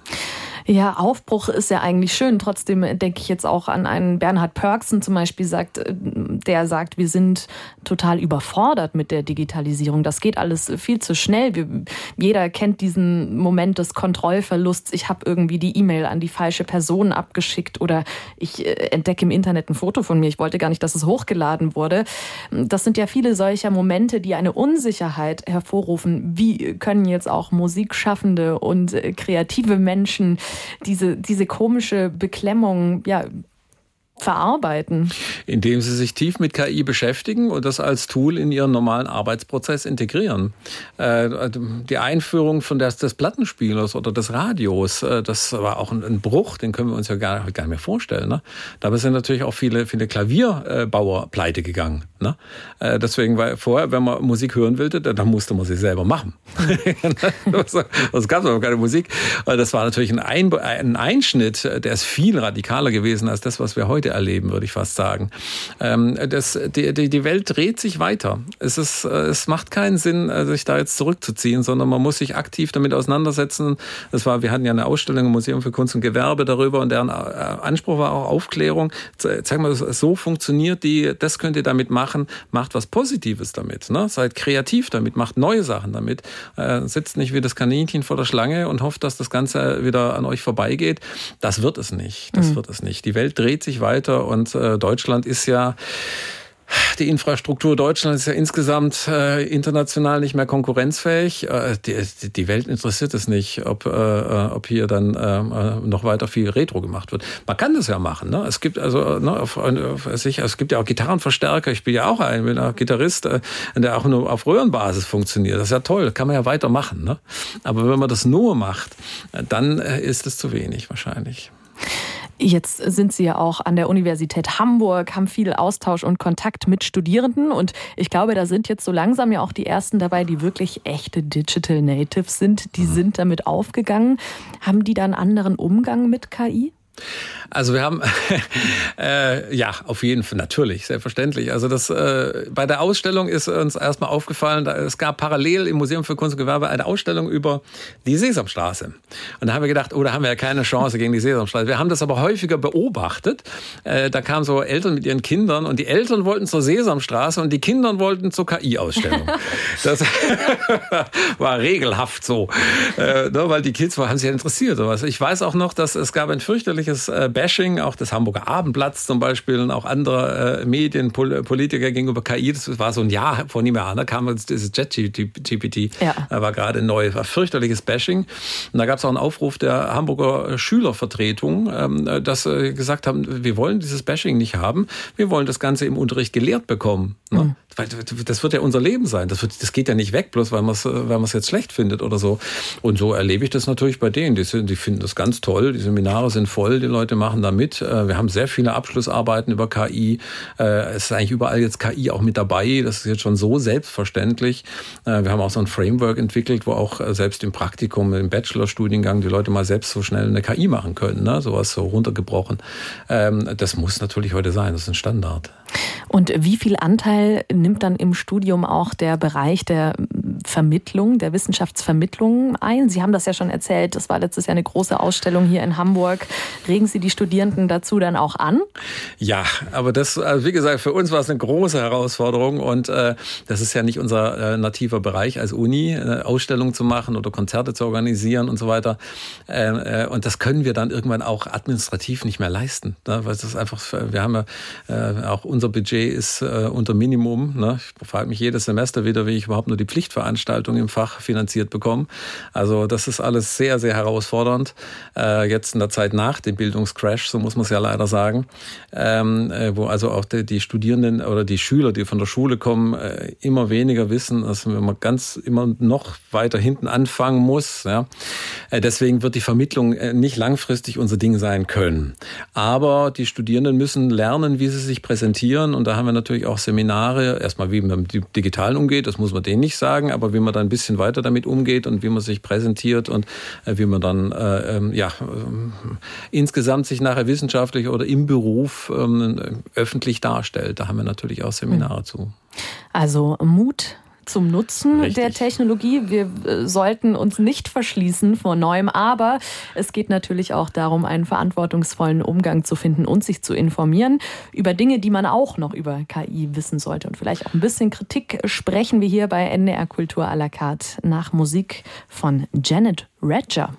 Ja, Aufbruch ist ja eigentlich schön. Trotzdem denke ich jetzt auch an einen Bernhard Pörksen zum Beispiel, sagt, äh, der sagt, wir sind total überfordert mit der Digitalisierung. Das geht alles viel zu schnell. Wir, jeder kennt diesen Moment des Kontrollverlusts. Ich habe irgendwie die E-Mail an die falsche Person abgeschickt oder ich äh, entdecke im Internet ein Foto von mir. Ich wollte gar nicht, dass es hochgeladen wurde. Das sind ja viele solcher Momente, die eine Unsicherheit hervorrufen. Wie können jetzt auch Musikschaffende und äh, kreative Menschen diese, diese komische Beklemmung ja, verarbeiten? Indem sie sich tief mit KI beschäftigen und das als Tool in ihren normalen Arbeitsprozess integrieren. Äh, die Einführung von des, des Plattenspielers oder des Radios, äh, das war auch ein, Bruch, den können wir uns ja gar, gar nicht mehr vorstellen. Ne? Dabei sind natürlich auch viele, viele Klavierbauer pleite gegangen. Ne? Äh, deswegen war vorher, wenn man Musik hören wollte, dann musste man sie selber machen. das gab aber keine Musik. Das war natürlich ein, ein Einschnitt, der ist viel radikaler gewesen als das, was wir heute erleben, würde ich fast sagen. Ähm, das, die, die, die Welt dreht sich weiter. Es, ist, äh, es macht keinen Sinn, äh, sich da jetzt zurückzuziehen, sondern man muss sich aktiv damit auseinandersetzen. Das war, wir hatten ja eine Ausstellung im Museum für Kunst und Gewerbe darüber und deren äh, Anspruch war auch Aufklärung. Zeig mal, so funktioniert die, das könnt ihr damit machen, macht was Positives damit. Ne? Seid kreativ damit, macht neue Sachen damit. Äh, sitzt nicht wie das Kaninchen vor der Schlange und hofft, dass das Ganze wieder an euch vorbeigeht. Das wird es nicht. Das mhm. wird es nicht. Die Welt dreht sich weiter weiter. Und äh, Deutschland ist ja die Infrastruktur Deutschlands ist ja insgesamt äh, international nicht mehr konkurrenzfähig. Äh, die, die Welt interessiert es nicht, ob, äh, äh ob hier dann äh, äh, noch weiter viel Retro gemacht wird. Man kann das ja machen. Ne? Es gibt also ne, auf, auf, sich, es gibt ja auch Gitarrenverstärker. Ich bin ja auch ein, bin ein Gitarrist, äh, der auch nur auf Röhrenbasis funktioniert. Das ist ja toll, kann man ja weitermachen. Ne? Aber wenn man das nur macht, dann äh, ist es zu wenig wahrscheinlich. Jetzt sind Sie ja auch an der Universität Hamburg, haben viel Austausch und Kontakt mit Studierenden und ich glaube, da sind jetzt so langsam ja auch die ersten dabei, die wirklich echte Digital Natives sind. Die mhm. sind damit aufgegangen. Haben die da einen anderen Umgang mit KI? Also wir haben äh, ja auf jeden Fall natürlich selbstverständlich. Also das äh, bei der Ausstellung ist uns erstmal aufgefallen, da, es gab parallel im Museum für Kunst und Gewerbe eine Ausstellung über die Sesamstraße. Und da haben wir gedacht, oh, da haben wir ja keine Chance gegen die Sesamstraße. Wir haben das aber häufiger beobachtet. Äh, da kamen so Eltern mit ihren Kindern und die Eltern wollten zur Sesamstraße und die Kinder wollten zur KI-Ausstellung. das war regelhaft so, äh, ne, weil die Kids haben sich ja interessiert. Sowas. Ich weiß auch noch, dass es gab ein fürchterliches äh, Bashing, auch des Hamburger Abendblatts zum Beispiel und auch andere äh, Medien, Pol Politiker gegenüber KI. Das war so ein Jahr vor einem Jahr, da kam jetzt dieses Jet-GPT, ja. war gerade neu, war fürchterliches Bashing. Und da gab es auch einen Aufruf der Hamburger Schülervertretung, ähm, dass äh, gesagt haben, wir wollen dieses Bashing nicht haben, wir wollen das Ganze im Unterricht gelehrt bekommen. Ne? Mhm. Weil das wird ja unser Leben sein. Das, wird, das geht ja nicht weg, bloß weil man es weil man's jetzt schlecht findet oder so. Und so erlebe ich das natürlich bei denen. Die, sind, die finden das ganz toll. Die Seminare sind voll, die Leute machen da mit. Äh, wir haben sehr viele Abschlussarbeiten über KI. Äh, es ist eigentlich überall jetzt KI auch mit dabei. Das ist jetzt schon so selbstverständlich. Äh, wir haben auch so ein Framework entwickelt, wo auch selbst im Praktikum, im Bachelorstudiengang die Leute mal selbst so schnell eine KI machen können. Ne? Sowas so runtergebrochen. Ähm, das muss natürlich heute sein. Das ist ein Standard. Und wie viel Anteil nimmt dann im Studium auch der Bereich der Vermittlung, der Wissenschaftsvermittlung ein? Sie haben das ja schon erzählt, das war letztes Jahr eine große Ausstellung hier in Hamburg. Regen Sie die Studierenden dazu dann auch an? Ja, aber das, also wie gesagt, für uns war es eine große Herausforderung und äh, das ist ja nicht unser äh, nativer Bereich als Uni, äh, Ausstellungen zu machen oder Konzerte zu organisieren und so weiter. Äh, äh und das können wir dann irgendwann auch administrativ nicht mehr leisten, ne? weil das einfach, wir haben ja äh, auch unser Budget ist äh, unter Minimum. Ne? Ich frage mich jedes Semester wieder, wie ich überhaupt nur die Pflichtveranstaltung im Fach finanziert bekomme. Also das ist alles sehr, sehr herausfordernd. Äh, jetzt in der Zeit nach dem Bildungscrash, so muss man es ja leider sagen, ähm, äh, wo also auch die, die, Studierenden oder die Schüler, die von der Schule kommen, äh, immer weniger wissen, dass man ganz immer noch weiter hinten anfangen muss. Ja? Äh, deswegen wird die Vermittlung äh, nicht langfristig unser Ding sein können. Aber die Studierenden müssen lernen, wie sie sich präsentieren. Und da haben wir natürlich auch Seminare, erstmal wie man mit dem Digitalen umgeht, das muss man denen nicht sagen, aber wie man dann ein bisschen weiter damit umgeht und wie man sich präsentiert und äh, wie man dann äh, ähm, ja, äh, insgesamt sich nachher wissenschaftlich oder im Beruf ähm, öffentlich darstellt. Da haben wir natürlich auch Seminare mhm. zu. Also Mut zum Nutzen Richtig. der Technologie. Wir äh, sollten uns nicht verschließen vor Neuem, aber es geht natürlich auch darum, einen verantwortungsvollen Umgang zu finden und sich zu informieren über Dinge, die man auch noch über KI wissen sollte. Und vielleicht auch ein bisschen Kritik sprechen wir hier bei NDR Kultur à la carte nach Musik von Janet Redger.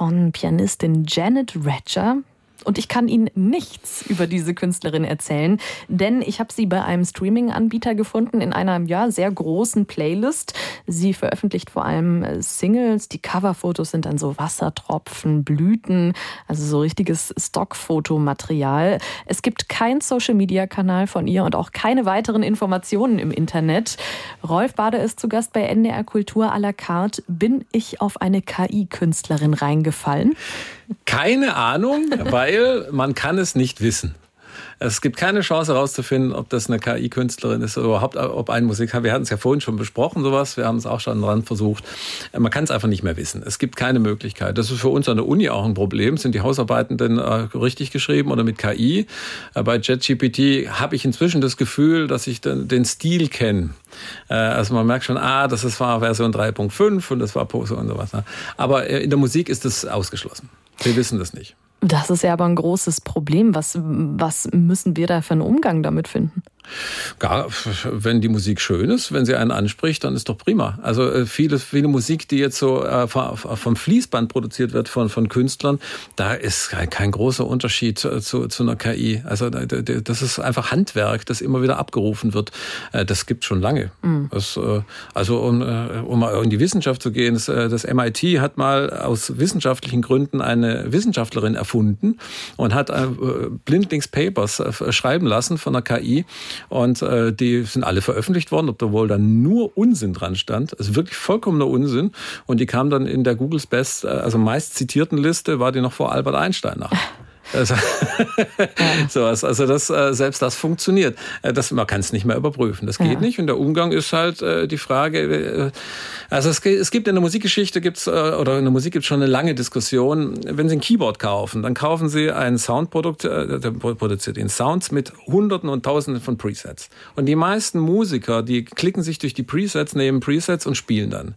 Von Pianistin Janet Ratcher. Und ich kann Ihnen nichts über diese Künstlerin erzählen, denn ich habe sie bei einem Streaming-Anbieter gefunden in einer ja, sehr großen Playlist. Sie veröffentlicht vor allem äh, Singles. Die Coverfotos sind dann so Wassertropfen, Blüten, also so richtiges Stockfotomaterial. Es gibt keinen Social-Media-Kanal von ihr und auch keine weiteren Informationen im Internet. Rolf Bade ist zu Gast bei NDR Kultur à la carte. Bin ich auf eine KI-Künstlerin reingefallen? Keine Ahnung, weil man kann es nicht wissen. Es gibt keine Chance herauszufinden, ob das eine KI-Künstlerin ist oder überhaupt, ob ein Musik. Wir hatten es ja vorhin schon besprochen, sowas. Wir haben es auch schon dran versucht. Man kann es einfach nicht mehr wissen. Es gibt keine Möglichkeit. Das ist für uns an der Uni auch ein Problem. Sind die Hausarbeiten denn äh, richtig geschrieben oder mit KI? Äh, bei JetGPT habe ich inzwischen das Gefühl, dass ich den, Stil kenne. Äh, also man merkt schon, ah, das war Version 3.5 und das war Pose und sowas. Ne? Aber in der Musik ist das ausgeschlossen. Wir wissen das nicht. Das ist ja aber ein großes Problem. Was, was müssen wir da für einen Umgang damit finden? Gar, wenn die Musik schön ist, wenn sie einen anspricht, dann ist doch prima. Also äh, viele, viele Musik, die jetzt so äh, vom Fließband produziert wird von, von Künstlern, da ist kein großer Unterschied zu, zu einer KI. Also das ist einfach Handwerk, das immer wieder abgerufen wird. Äh, das gibt schon lange. Mhm. Das, also um, um mal in die Wissenschaft zu gehen, das, das MIT hat mal aus wissenschaftlichen Gründen eine Wissenschaftlerin erfunden und hat Blindlings Papers schreiben lassen von der KI und äh, die sind alle veröffentlicht worden, obwohl da nur Unsinn dran stand. Also wirklich vollkommener Unsinn. Und die kam dann in der Googles Best, äh, also meist zitierten Liste, war die noch vor Albert Einstein nach. Also, sowas. Also das, äh, selbst das funktioniert. Äh, das, man kann es nicht mehr überprüfen. Das geht ja. nicht. Und der Umgang ist halt äh, die Frage. Also es, es gibt in der Musikgeschichte gibt's oder in der Musik gibt es schon eine lange Diskussion. Wenn Sie ein Keyboard kaufen, dann kaufen Sie ein Soundprodukt, der produziert den Sounds mit Hunderten und Tausenden von Presets. Und die meisten Musiker, die klicken sich durch die Presets, nehmen Presets und spielen dann.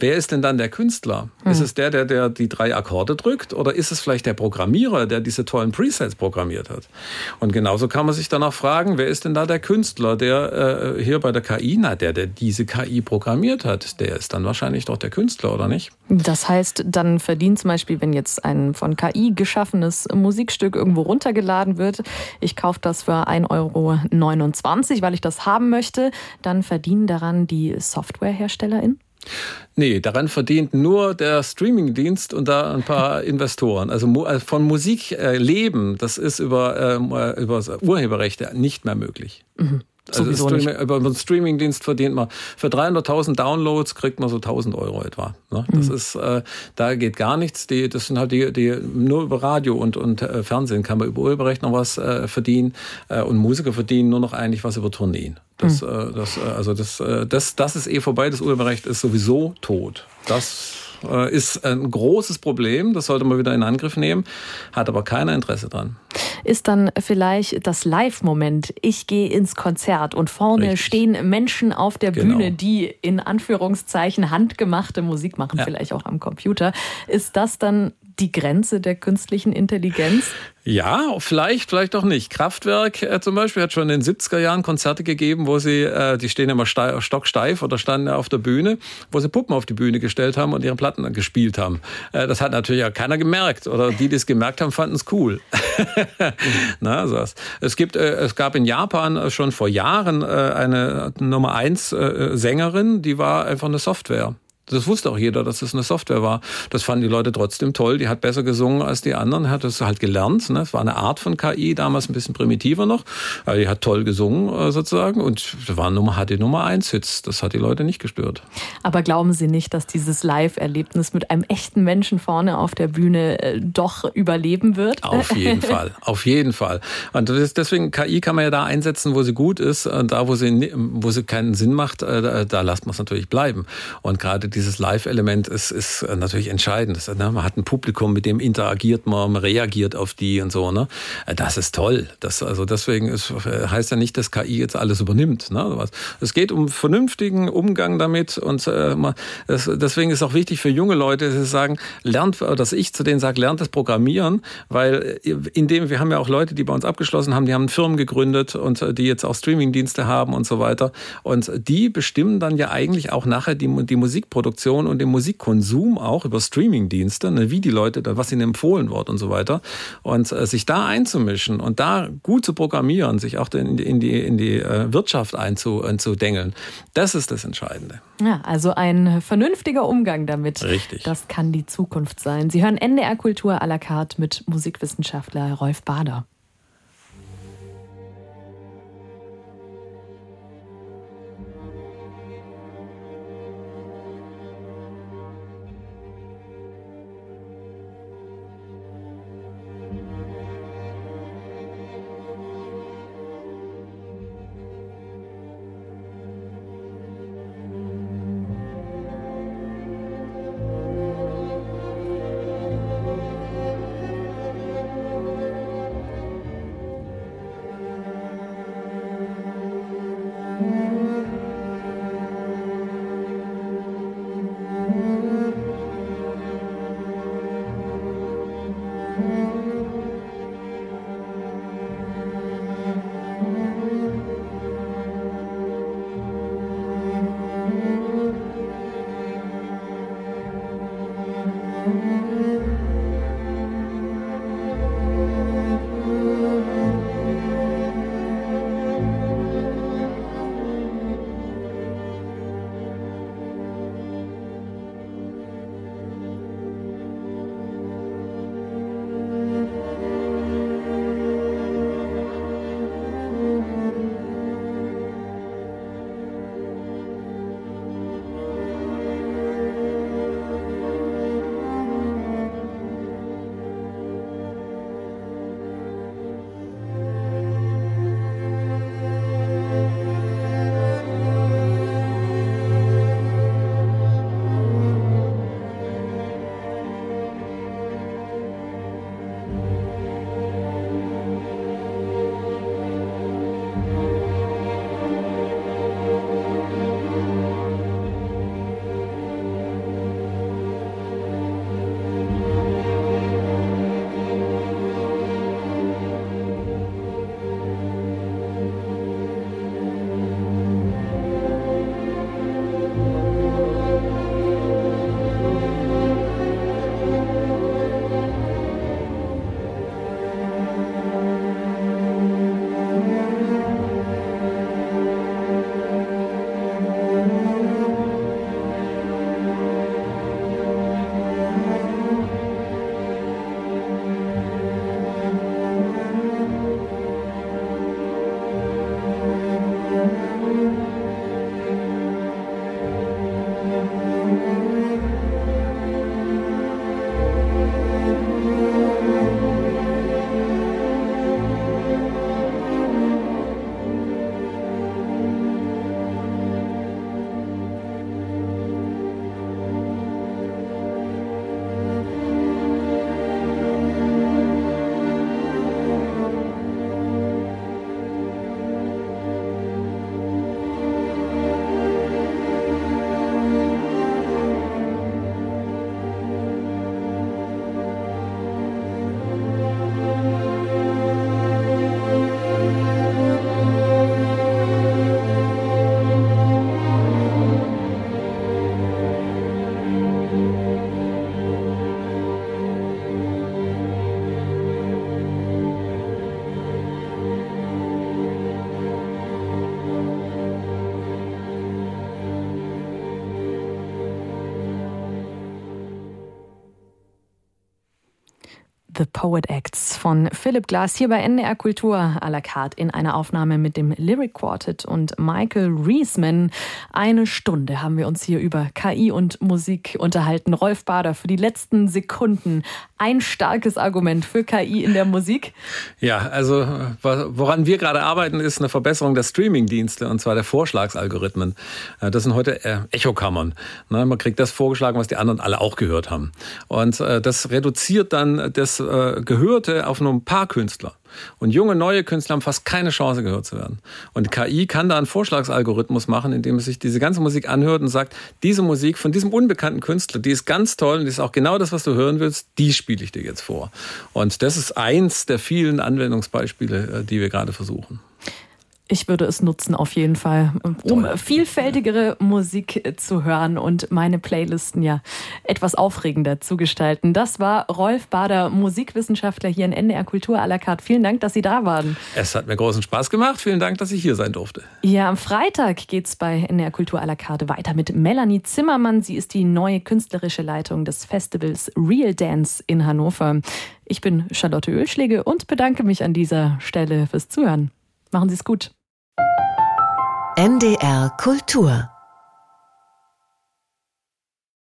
Wer ist denn dann der Künstler? Hm. Ist es der, der, der die drei Akkorde drückt, oder ist es vielleicht der Programmierer, der die diese tollen Presets programmiert hat. Und genauso kann man sich dann auch fragen, wer ist denn da der Künstler, der äh, hier bei der KI, na, der, der diese KI programmiert hat, der ist dann wahrscheinlich doch der Künstler, oder nicht? Das heißt, dann verdient zum Beispiel, wenn jetzt ein von KI geschaffenes Musikstück irgendwo runtergeladen wird, ich kaufe das für 1,29 Euro, weil ich das haben möchte, dann verdienen daran die Softwareherstellerin? Nee, daran verdient nur der Streamingdienst und da ein paar Investoren. Also äh, von Musik äh, leben, das ist über, ähm, äh, über Urheberrechte nicht mehr möglich. Mhm. Also Streaming, über einen Streamingdienst verdient man für 300.000 Downloads kriegt man so 1.000 Euro etwa. Ne? Das mhm. ist, äh, da geht gar nichts. Die, das sind halt die, die nur über Radio und und äh, Fernsehen kann man über Urheberrecht noch was äh, verdienen und Musiker verdienen nur noch eigentlich was über Tourneen. Das, mhm. äh, das, äh, also das, äh, das, das ist eh vorbei. Das Urheberrecht ist sowieso tot. Das äh, ist ein großes Problem. Das sollte man wieder in Angriff nehmen. Hat aber keiner Interesse dran. Ist dann vielleicht das Live-Moment. Ich gehe ins Konzert und vorne Richtig. stehen Menschen auf der genau. Bühne, die in Anführungszeichen handgemachte Musik machen, ja. vielleicht auch am Computer. Ist das dann die Grenze der künstlichen Intelligenz? Ja, vielleicht, vielleicht auch nicht. Kraftwerk äh, zum Beispiel hat schon in den 70er Jahren Konzerte gegeben, wo sie, äh, die stehen immer stocksteif oder standen auf der Bühne, wo sie Puppen auf die Bühne gestellt haben und ihre Platten gespielt haben. Äh, das hat natürlich auch keiner gemerkt oder die, die es gemerkt haben, fanden es cool. Na, so es gibt, äh, es gab in Japan schon vor Jahren äh, eine Nummer eins äh, Sängerin, die war einfach eine Software. Das wusste auch jeder, dass es eine Software war. Das fanden die Leute trotzdem toll. Die hat besser gesungen als die anderen, hat das halt gelernt. Ne? Es war eine Art von KI, damals ein bisschen primitiver noch. Aber die hat toll gesungen äh, sozusagen und war Nummer, hat die Nummer eins Hits. Das hat die Leute nicht gestört. Aber glauben Sie nicht, dass dieses Live-Erlebnis mit einem echten Menschen vorne auf der Bühne äh, doch überleben wird? Auf jeden Fall, auf jeden Fall. Und deswegen KI kann man ja da einsetzen, wo sie gut ist. Und da, wo sie, wo sie keinen Sinn macht, äh, da, da lasst man es natürlich bleiben. Und gerade dieses Live-Element ist, ist äh, natürlich entscheidend. Das, ne? Man hat ein Publikum, mit dem interagiert man, man reagiert auf die und so. Ne? Äh, das ist toll. Das, also deswegen ist, äh, heißt ja nicht, dass KI jetzt alles übernimmt. Ne? Es geht um vernünftigen Umgang damit und äh, das, deswegen ist auch wichtig für junge Leute, dass sie sagen, lernt, dass ich zu denen sage, lernt das Programmieren, weil indem wir haben ja auch Leute, die bei uns abgeschlossen haben, die haben Firmen gegründet und die jetzt auch Streamingdienste haben und so weiter und die bestimmen dann ja eigentlich auch nachher die, die Musikproduktion Musikproduktion und dem Musikkonsum auch über Streamingdienste, ne, wie die Leute, was ihnen empfohlen wird und so weiter. Und äh, sich da einzumischen und da gut zu programmieren, sich auch in die, in die, in die äh, Wirtschaft einzu, einzudengeln, das ist das Entscheidende. Ja, also ein vernünftiger Umgang damit. Richtig. Das kann die Zukunft sein. Sie hören NDR Kultur à la carte mit Musikwissenschaftler Rolf Bader. The Poet Acts von Philipp Glass hier bei NDR Kultur à la carte in einer Aufnahme mit dem Lyric Quartet und Michael Reisman. Eine Stunde haben wir uns hier über KI und Musik unterhalten. Rolf Bader für die letzten Sekunden. Ein starkes Argument für KI in der Musik. Ja, also woran wir gerade arbeiten, ist eine Verbesserung der Streaming-Dienste und zwar der Vorschlagsalgorithmen. Äh, das sind heute äh, Echokammern. Ne, man kriegt das vorgeschlagen, was die anderen alle auch gehört haben. Und äh, das reduziert dann das äh, Gehörte auf nur ein paar Künstler. Und junge, neue Künstler haben fast keine Chance, gehört zu werden. Und KI kann da einen Vorschlagsalgorithmus machen, indem es sich diese ganze Musik anhört und sagt, diese Musik von diesem unbekannten Künstler, die ist ganz toll und die ist auch genau das, was du hören willst, die spiele ich dir jetzt vor. Und das ist eins der vielen Anwendungsbeispiele, äh, die wir gerade versuchen. Ich würde es nutzen auf jeden Fall, um vielfältigere Musik zu hören und meine Playlisten ja etwas aufregender zu gestalten. Das war Rolf Bader, Musikwissenschaftler hier in NDR Kultur à la carte. Vielen Dank, dass Sie da waren. Es hat mir großen Spaß gemacht. Vielen Dank, dass ich hier sein durfte. Ja, am Freitag geht es bei NDR Kultur à la carte weiter mit Melanie Zimmermann. Sie ist die neue künstlerische Leitung des Festivals Real Dance in Hannover. Ich bin Charlotte Ölschläge und bedanke mich an dieser Stelle fürs Zuhören. Machen Sie es gut. NDR Kultur